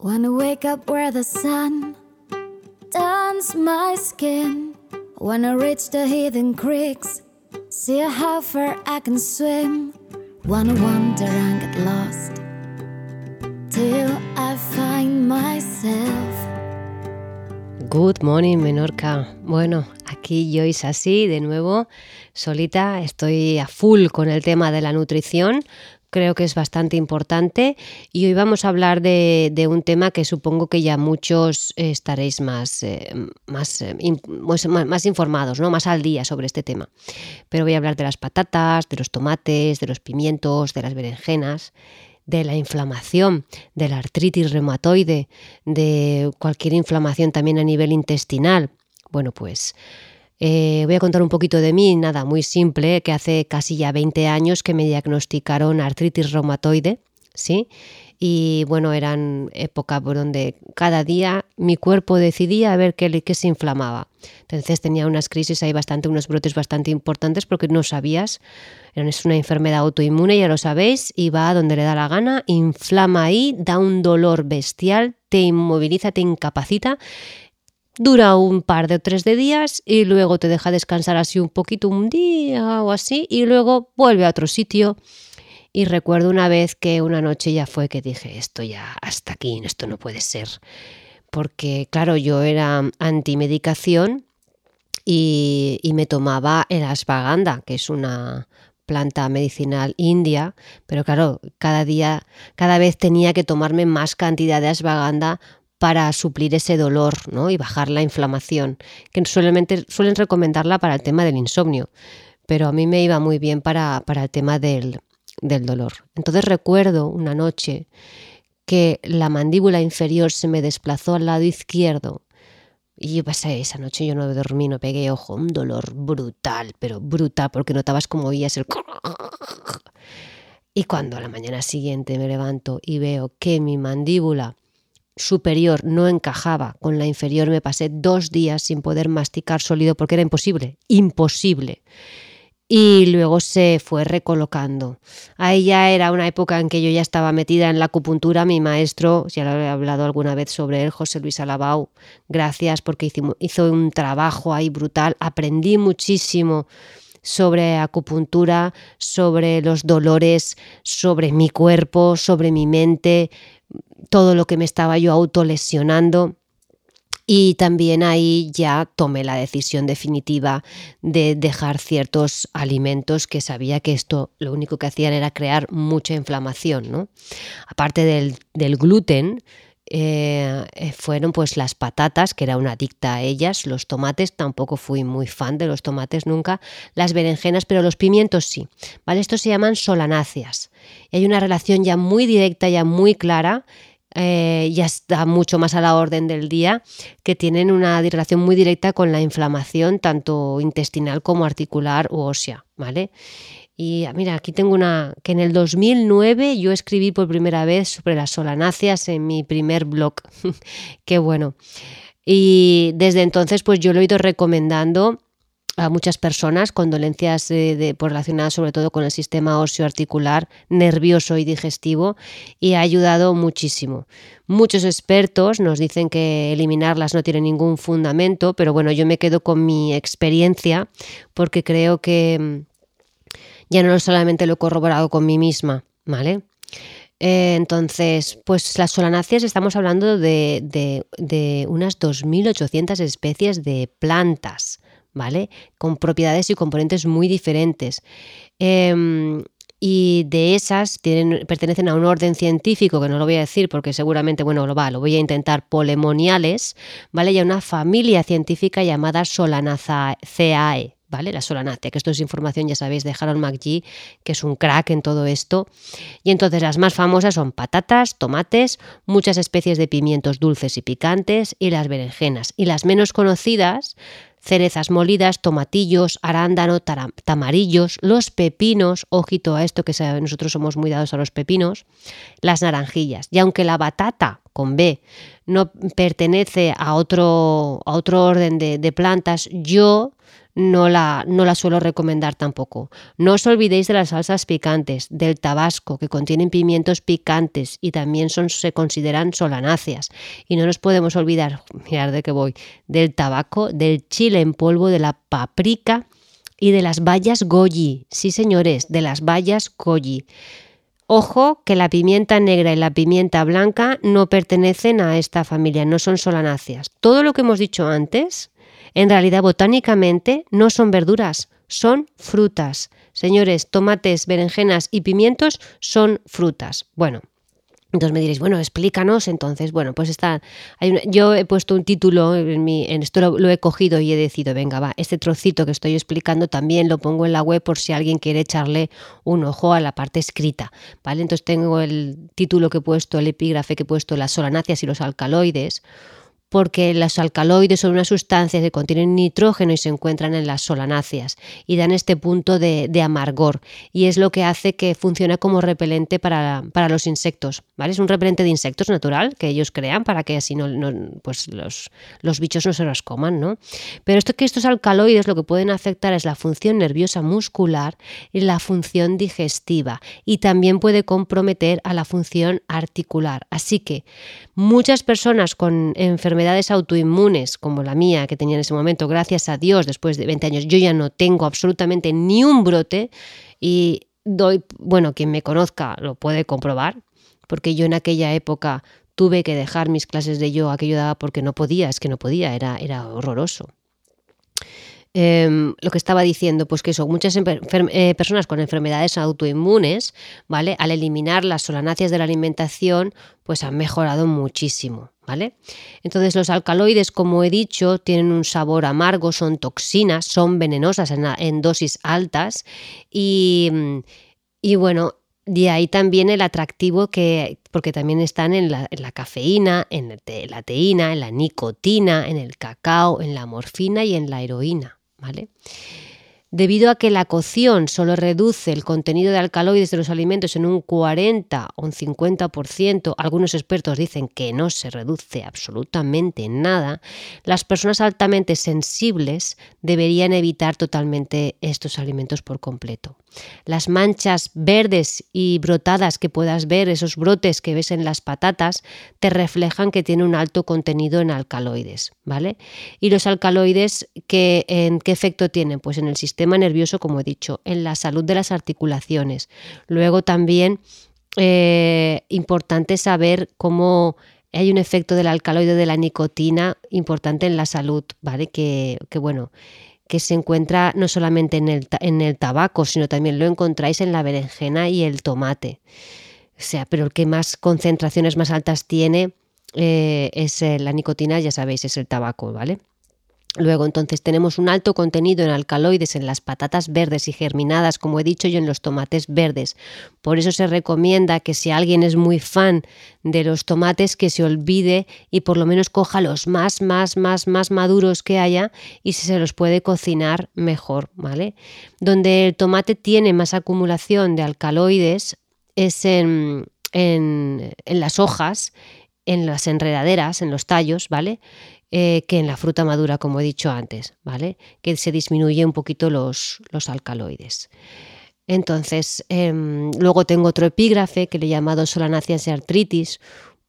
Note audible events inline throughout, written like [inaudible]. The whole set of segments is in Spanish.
Wanna wake up where the sun turns my skin. Wanna reach the hidden creeks, see how far I can swim. Wanna wander and get lost till I find myself. Good morning, Menorca. Bueno, aquí Joyce así, de nuevo, solita. Estoy a full con el tema de la nutrición. Creo que es bastante importante y hoy vamos a hablar de, un tema que supongo que ya muchos estaréis más, eh, más, eh, pues, más informados, ¿no? más al día sobre este tema. Pero voy a hablar de las patatas, de los tomates, de los pimientos, de las berenjenas de la inflamación, de la artritis reumatoide, de cualquier inflamación también a nivel intestinal. Bueno, pues eh, voy a contar un poquito de mí, nada, muy simple, que hace casi ya 20 años que me diagnosticaron artritis reumatoide, ¿sí? Y bueno, eran épocas por donde cada día mi cuerpo decidía a ver qué, qué se inflamaba. Entonces tenía unas crisis ahí bastante, unos brotes bastante importantes porque no sabías. Es una enfermedad autoinmune, ya lo sabéis, y va a donde le da la gana, inflama ahí, da un dolor bestial, te inmoviliza, te incapacita dura un par de o tres de días y luego te deja descansar así un poquito un día o así y luego vuelve a otro sitio y recuerdo una vez que una noche ya fue que dije, esto ya hasta aquí, esto no puede ser. Porque claro, yo era antimedicación y, y me tomaba el asvaganda, que es una planta medicinal india, pero claro, cada día, cada vez tenía que tomarme más cantidad de asvaganda para suplir ese dolor ¿no? y bajar la inflamación, que solamente suelen recomendarla para el tema del insomnio, pero a mí me iba muy bien para, para el tema del, del dolor. Entonces recuerdo una noche que la mandíbula inferior se me desplazó al lado izquierdo y pasé esa noche, yo no dormí, no pegué ojo, un dolor brutal, pero brutal, porque notabas como oías el... [laughs] Y cuando a la mañana siguiente me levanto y veo que mi mandíbula superior no encajaba con la inferior, me pasé dos días sin poder masticar sólido porque era imposible, imposible y luego se fue recolocando. Ahí ya era una época en que yo ya estaba metida en la acupuntura. Mi maestro, ya lo he hablado alguna vez sobre él, José Luis Alabau, gracias porque hizo un trabajo ahí brutal. Aprendí muchísimo sobre acupuntura, sobre los dolores, sobre mi cuerpo, sobre mi mente, todo lo que me estaba yo autolesionando. Y también ahí ya tomé la decisión definitiva de dejar ciertos alimentos que sabía que esto lo único que hacían era crear mucha inflamación. ¿no? Aparte del, gluten, eh, eh, fueron pues las patatas, que era una adicta a ellas, los tomates, tampoco fui muy fan de los tomates nunca, las berenjenas, pero los pimientos sí. ¿vale? Estos se llaman solanáceas. Y hay una relación ya muy directa, ya muy clara eh, ya está mucho más a la orden del día, que tienen una relación muy directa con la inflamación, tanto intestinal como articular u ósea, ¿vale? Y ah, mira, aquí tengo una que en el 2009 yo escribí por primera vez sobre las solanáceas en mi primer blog. [laughs] Qué bueno. Y desde entonces pues yo lo he ido recomendando a muchas personas con dolencias de, relacionadas sobre todo con el sistema óseo articular, nervioso y digestivo y ha ayudado muchísimo. Muchos expertos nos dicen que eliminarlas no tiene ningún fundamento, pero bueno, yo me quedo con mi experiencia porque creo que mm, ya no solamente lo he corroborado con mí misma, ¿vale? Eh, entonces, pues las solanáceas estamos hablando de, de, de unas 2.800 especies de plantas ¿vale? Con propiedades y componentes muy diferentes. Em, y de esas tienen, pertenecen a un orden científico, que no lo voy a decir porque seguramente, bueno, lo va, lo voy a intentar, polemoniales, ¿vale? Y a una familia científica llamada Solanaceae, ¿vale? La solanácea, que esto es información, ya sabéis, de Harold McGee, que es un crack en todo esto. Y entonces las más famosas son patatas, tomates, muchas especies de pimientos dulces y picantes y las berenjenas. Y las menos conocidas cerezas molidas, tomatillos, arándano, tamarillos, los pepinos, ojito a esto que nosotros somos muy dados a los pepinos, las naranjillas. Y aunque la batata con B no pertenece a otro, a otro orden de, plantas, yo no la, no la suelo recomendar tampoco. No os olvidéis de las salsas picantes, del tabasco, que contienen pimientos picantes y también son, se consideran solanáceas. Y no nos podemos olvidar, mirad de qué voy, del tabaco, del chile en polvo, de la paprika y de las bayas goji. Sí, señores, de las bayas goji. Ojo que la pimienta negra y la pimienta blanca no pertenecen a esta familia, no son solanáceas. Todo lo que hemos dicho antes en realidad, botánicamente no son verduras, son frutas. Señores, tomates, berenjenas y pimientos son frutas. Bueno, entonces me diréis, bueno, explícanos entonces. Bueno, pues está, hay yo he puesto un título, en, mi, en esto lo, he cogido y he decidido, venga, va, este trocito que estoy explicando también lo pongo en la web por si alguien quiere echarle un ojo a la parte escrita, ¿vale? Entonces tengo el título que he puesto, el epígrafe que he puesto, las solanáceas y los alcaloides, porque los alcaloides son unas sustancias que contienen nitrógeno y se encuentran en las solanáceas y dan este punto de, amargor y es lo que hace que funcione como repelente para, los insectos. ¿vale? Es un repelente de insectos natural que ellos crean para que así no, pues los, los, bichos no se los coman. ¿no? Pero esto que estos alcaloides lo que pueden afectar es la función nerviosa muscular y la función digestiva y también puede comprometer a la función articular. Así que muchas personas con enfermedades enfermedades autoinmunes como la mía que tenía en ese momento, gracias a Dios, después de 20 años, yo ya no tengo absolutamente ni un brote y doy, bueno, quien me conozca lo puede comprobar, porque yo en aquella época tuve que dejar mis clases de yoga que yo daba porque no podía, es que no podía, era, era horroroso. Em, lo que estaba diciendo, pues que son muchas eh, personas con enfermedades autoinmunes, ¿vale? Al eliminar las solanáceas de la alimentación, pues han mejorado muchísimo, ¿vale? Entonces los alcaloides, como he dicho, tienen un sabor amargo, son toxinas, son venenosas en, dosis altas y, bueno, de ahí también el atractivo que, porque también están en la, cafeína, en la teína, en la nicotina, en el cacao, en la morfina y en la heroína. ¿Vale? Debido a que la cocción solo reduce el contenido de alcaloides de los alimentos en un 40 o un 50%, algunos expertos dicen que no se reduce absolutamente nada, las personas altamente sensibles deberían evitar totalmente estos alimentos por completo. Las manchas verdes y brotadas que puedas ver, esos brotes que ves en las patatas, te reflejan que tiene un alto contenido en alcaloides, ¿vale? Y los alcaloides, ¿en qué efecto tienen? Pues en el sistema nervioso, como he dicho, en la salud de las articulaciones. Luego también, eh, importante saber cómo hay un efecto del alcaloide de la nicotina importante en la salud, ¿vale? Que, que bueno, que se encuentra no solamente en el, en el tabaco, sino también lo encontráis en la berenjena y el tomate. O sea, pero el que más concentraciones más altas tiene eh, es eh, la nicotina, ya sabéis, es el tabaco, ¿vale? Luego entonces tenemos un alto contenido en alcaloides en las patatas verdes y germinadas, como he dicho yo, en los tomates verdes. Por eso se recomienda que si alguien es muy fan de los tomates, que se olvide y por lo menos coja los más, más, más, más maduros que haya y se los puede cocinar mejor, ¿vale? Donde el tomate tiene más acumulación de alcaloides es en, en, en las hojas, en las enredaderas, en los tallos, ¿vale? Eh, que en la fruta madura, como he dicho antes, ¿vale? Que se disminuye un poquito los, los alcaloides. Entonces, em, luego tengo otro epígrafe que le he llamado Solanáceas y artritis,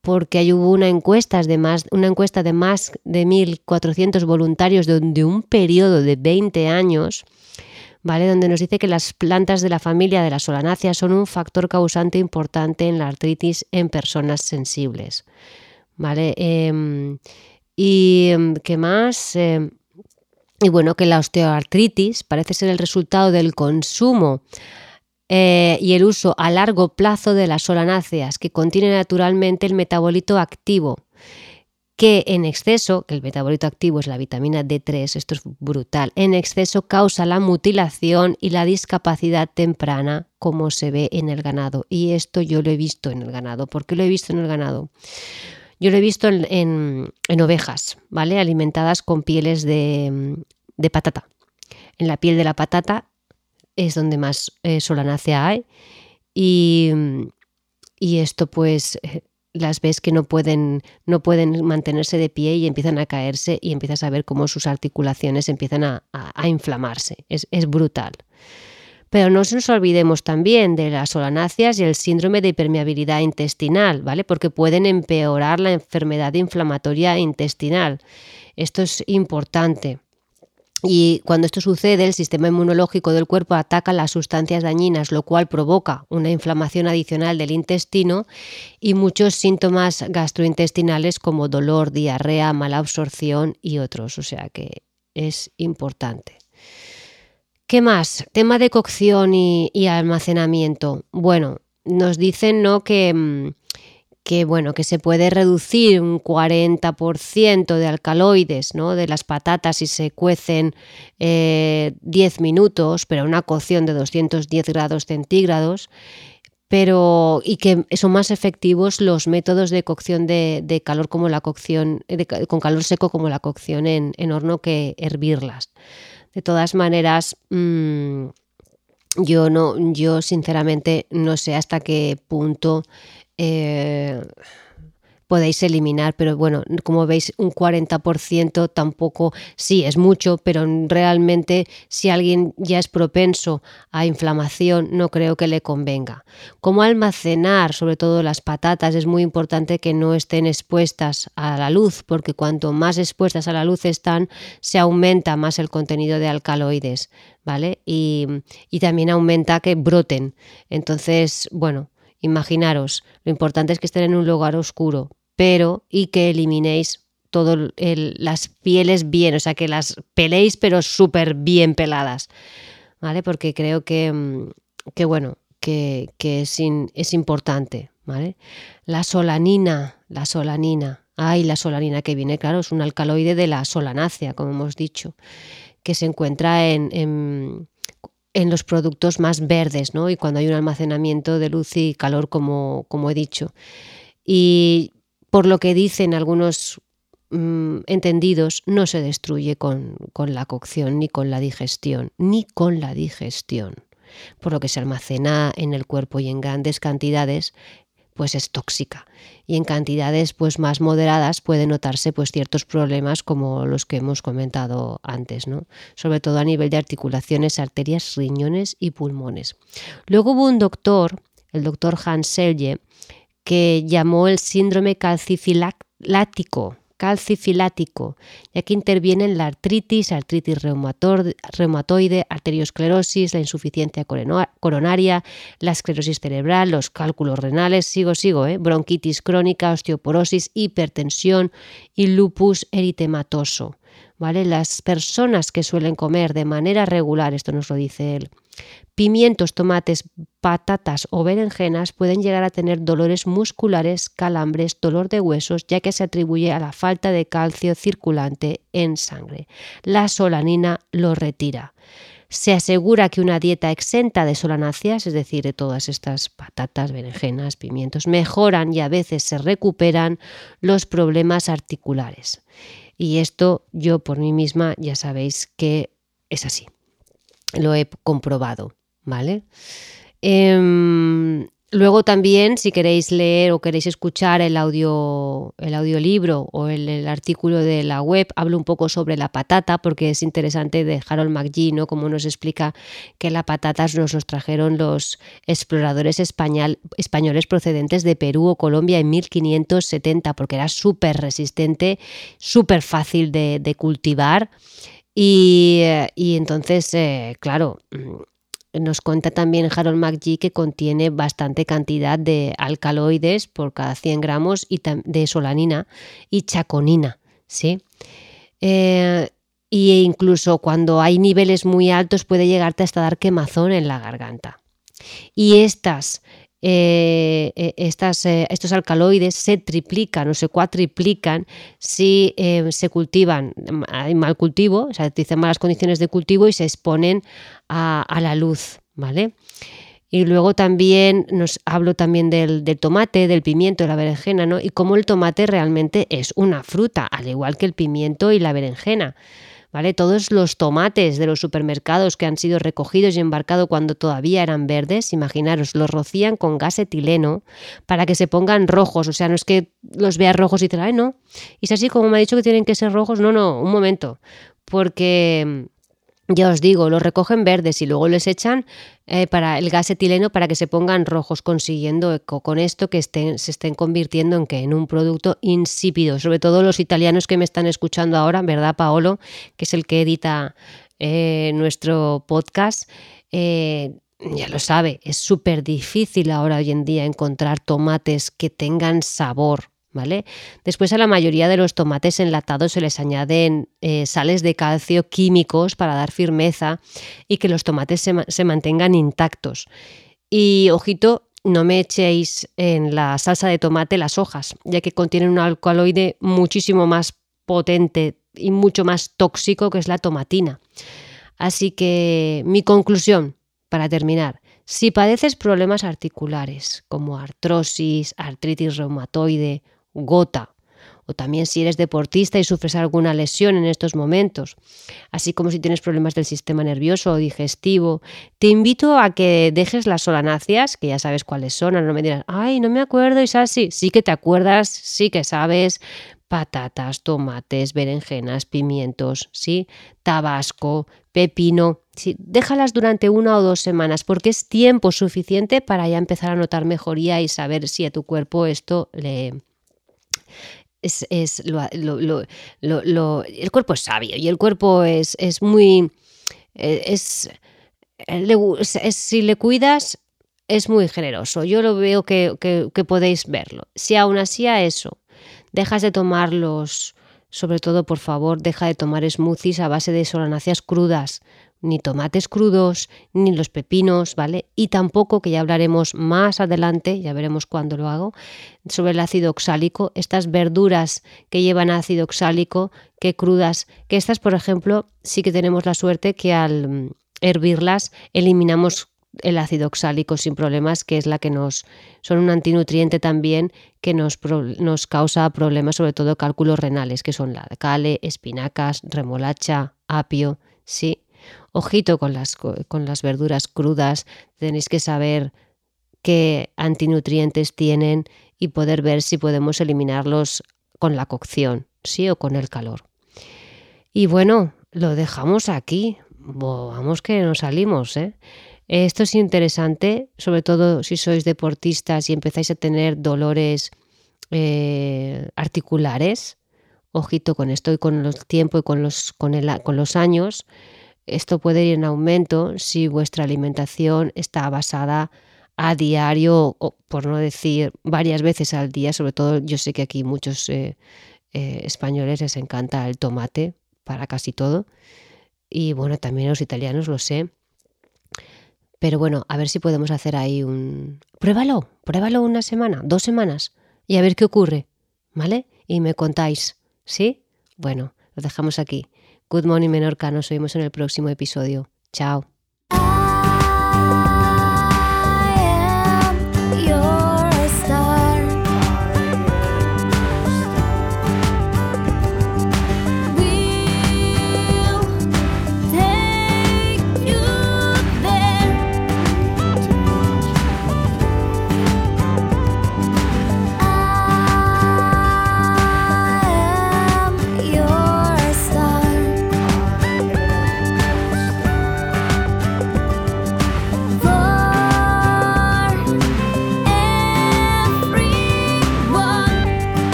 porque hay hubo una encuesta de más, una encuesta de más de 1.400 voluntarios de, un periodo de 20 años, ¿vale? donde nos dice que las plantas de la familia de las solanáceas son un factor causante importante en la artritis en personas sensibles. ¿vale? Em, y em, qué más. Em, y bueno, que la osteoartritis parece ser el resultado del consumo eh, y el uso a largo plazo de las solanáceas, que contiene naturalmente el metabolito activo, que en exceso, que el metabolito activo es la vitamina D3, esto es brutal, en exceso causa la mutilación y la discapacidad temprana, como se ve en el ganado. Y esto yo lo he visto en el ganado. ¿Por qué lo he visto en el ganado? Yo lo he visto en, ovejas, ¿vale? Alimentadas con pieles de, patata. En la piel de la patata es donde más eh, solanácea hay y, esto pues las ves que no pueden, no pueden mantenerse de pie y empiezan a caerse y empiezas a ver cómo sus articulaciones empiezan a, inflamarse. Es, es, brutal. Pero no nos olvidemos también de las solanáceas y el síndrome de hipermeabilidad intestinal, ¿vale? Porque pueden empeorar la enfermedad inflamatoria intestinal. Esto es importante. Y cuando esto sucede, el sistema inmunológico del cuerpo ataca las sustancias dañinas, lo cual provoca una inflamación adicional del intestino y muchos síntomas gastrointestinales como dolor, diarrea, mala absorción y otros. O sea que es importante. ¿Qué más? Tema de cocción y, almacenamiento. Bueno, nos dicen ¿no? que mm, bueno, que se puede reducir un 40% de alcaloides ¿no? de las patatas si se cuecen 10 eh, minutos, pero una cocción de 210 grados centígrados. Pero, y que son más efectivos los métodos de cocción de, calor como la cocción, con calor seco como la cocción en, horno que hervirlas. De todas maneras, mm, yo no, yo sinceramente no sé hasta qué punto eh, podéis eliminar, pero bueno, como veis, un 40% tampoco, sí, es mucho, pero realmente si alguien ya es propenso a inflamación, no creo que le convenga. Como almacenar, sobre todo las patatas, es muy importante que no estén expuestas a la luz, porque cuanto más expuestas a la luz están, se aumenta más el contenido de alcaloides, ¿vale? Y, y también aumenta que broten. Entonces, bueno, Imaginaros, lo importante es que estén en un lugar oscuro, pero y que eliminéis todas las pieles bien, o sea, que las peléis pero súper bien peladas, ¿vale? Porque creo que, mm, que bueno, que, es, es, importante, ¿vale? La solanina, la solanina, ay, la solanina que viene, claro, es un alcaloide de la solanácea, como hemos dicho, que se encuentra en en los productos más verdes, ¿no? Y cuando hay un almacenamiento de luz y calor, como, como he dicho. Y por lo que dicen algunos mm, entendidos, no se destruye con, con la cocción, ni con la digestión, ni con la digestión. Por lo que se almacena en el cuerpo y en grandes cantidades, pues es tóxica y en cantidades pues más moderadas puede notarse pues ciertos problemas como los que hemos comentado antes, ¿no? Sobre todo a nivel de articulaciones, arterias, riñones y pulmones. Luego hubo un doctor, el doctor Hans Selye, que llamó el síndrome calcifilático calcifilático, ya que intervienen la artritis, artritis reumatoide, arteriosclerosis, la insuficiencia coronaria, la esclerosis cerebral, los cálculos renales, sigo, sigo, ¿eh? bronquitis crónica, osteoporosis, hipertensión y lupus eritematoso. ¿Vale? Las personas que suelen comer de manera regular, esto nos lo dice él, Pimientos, tomates, patatas o berenjenas pueden llegar a tener dolores musculares, calambres, dolor de huesos, ya que se atribuye a la falta de calcio circulante en sangre. La solanina lo retira. Se asegura que una dieta exenta de solanáceas, es decir, de todas estas patatas, berenjenas, pimientos, mejoran y a veces se recuperan los problemas articulares. Y esto yo por mí misma ya sabéis que es así lo he comprobado, ¿vale? Em, luego también, si queréis leer o queréis escuchar el, audio, el audiolibro o el, artículo de la web, hablo un poco sobre la patata, porque es interesante de Harold McGee, ¿no? Como nos explica que la patata nos los trajeron los exploradores español, españoles procedentes de Perú o Colombia en 1570, porque era súper resistente, súper fácil de, cultivar y, entonces, eh, claro, nos cuenta también Harold McGee que contiene bastante cantidad de alcaloides por cada 100 gramos y de solanina y chaconina, ¿sí? Eh, y incluso cuando hay niveles muy altos puede llegarte hasta dar quemazón en la garganta. Y estas eh, eh, eh, estos alcaloides se triplican o se cuatriplican si se cultivan, hay mal cultivo, o sea, dicen malas condiciones de cultivo y se exponen a, la luz, ¿vale? Y luego también nos hablo también del, del, tomate, del pimiento, de la berenjena, ¿no? Y cómo el tomate realmente es una fruta, al igual que el pimiento y la berenjena. ¿Vale? Todos los tomates de los supermercados que han sido recogidos y embarcados cuando todavía eran verdes, imaginaros, los rocían con gas etileno para que se pongan rojos, o sea, no es que los veas rojos y te la, no. Y es así como me ha dicho que tienen que ser rojos, no, no, un momento, porque ya os digo, los recogen verdes y luego les echan eh, para el gas etileno para que se pongan rojos, consiguiendo con esto que estén, se estén convirtiendo en, en un producto insípido. Sobre todo los italianos que me están escuchando ahora, ¿verdad, Paolo? Que es el que edita eh, nuestro podcast. Eh, ya lo sabe, es súper difícil ahora hoy en día encontrar tomates que tengan sabor, Después a la mayoría de los tomates enlatados se les añaden eh, sales de calcio químicos para dar firmeza y que los tomates se, mantengan intactos. Y ojito, no me echéis en la salsa de tomate las hojas, ya que contienen un alcaloide muchísimo más potente y mucho más tóxico que es la tomatina. Así que mi conclusión, para terminar, si padeces problemas articulares como artrosis, artritis reumatoide gota, o también si eres deportista y sufres alguna lesión en estos momentos, así como si tienes problemas del sistema nervioso o digestivo, te invito a que dejes las solanáceas, que ya sabes cuáles son, no me dirás, ay, no me acuerdo, y así, sí que te acuerdas, sí que sabes, patatas, tomates, berenjenas, pimientos, ¿sí? Tabasco, pepino. Sí, déjalas durante una o dos semanas porque es tiempo suficiente para ya empezar a notar mejoría y saber si a tu cuerpo esto le, es, el cuerpo es sabio y el cuerpo es, es muy... Eh, es, si le cuidas, es muy generoso. Yo lo veo que, que, podéis verlo. Si aún así a eso dejas de tomarlos, sobre todo por favor, deja de tomar smoothies a base de solanáceas crudas, ni tomates crudos, ni los pepinos, ¿vale? Y tampoco, que ya hablaremos más adelante, ya veremos cuándo lo hago, sobre el ácido oxálico, estas verduras que llevan ácido oxálico, que crudas, que estas, por ejemplo, sí que tenemos la suerte que al mm, hervirlas eliminamos el ácido oxálico sin problemas, que es la que nos son un antinutriente también que nos, nos causa problemas, sobre todo cálculos renales, que son la cale, espinacas, remolacha, apio, sí, Ojito con las, con las verduras crudas, tenéis que saber qué antinutrientes tienen y poder ver si podemos eliminarlos con la cocción, sí o con el calor. Y bueno, lo dejamos aquí. Vamos que nos salimos, ¿eh? Esto es interesante, sobre todo si sois deportistas y empezáis a tener dolores eh, articulares. Ojito con esto y con el tiempo y con los, con, el, con los años. Esto puede ir en aumento si vuestra alimentación está basada a diario, o por no decir varias veces al día, sobre todo yo sé que aquí muchos eh, eh, españoles les encanta el tomate para casi todo, y bueno, también los italianos lo sé. Pero bueno, a ver si podemos hacer ahí un... Pruébalo, pruébalo una semana, dos semanas, y a ver qué ocurre, ¿vale? Y me contáis, ¿sí? Bueno, lo dejamos aquí. Good Morning Menorca, nos vemos en el próximo episodio. Chao.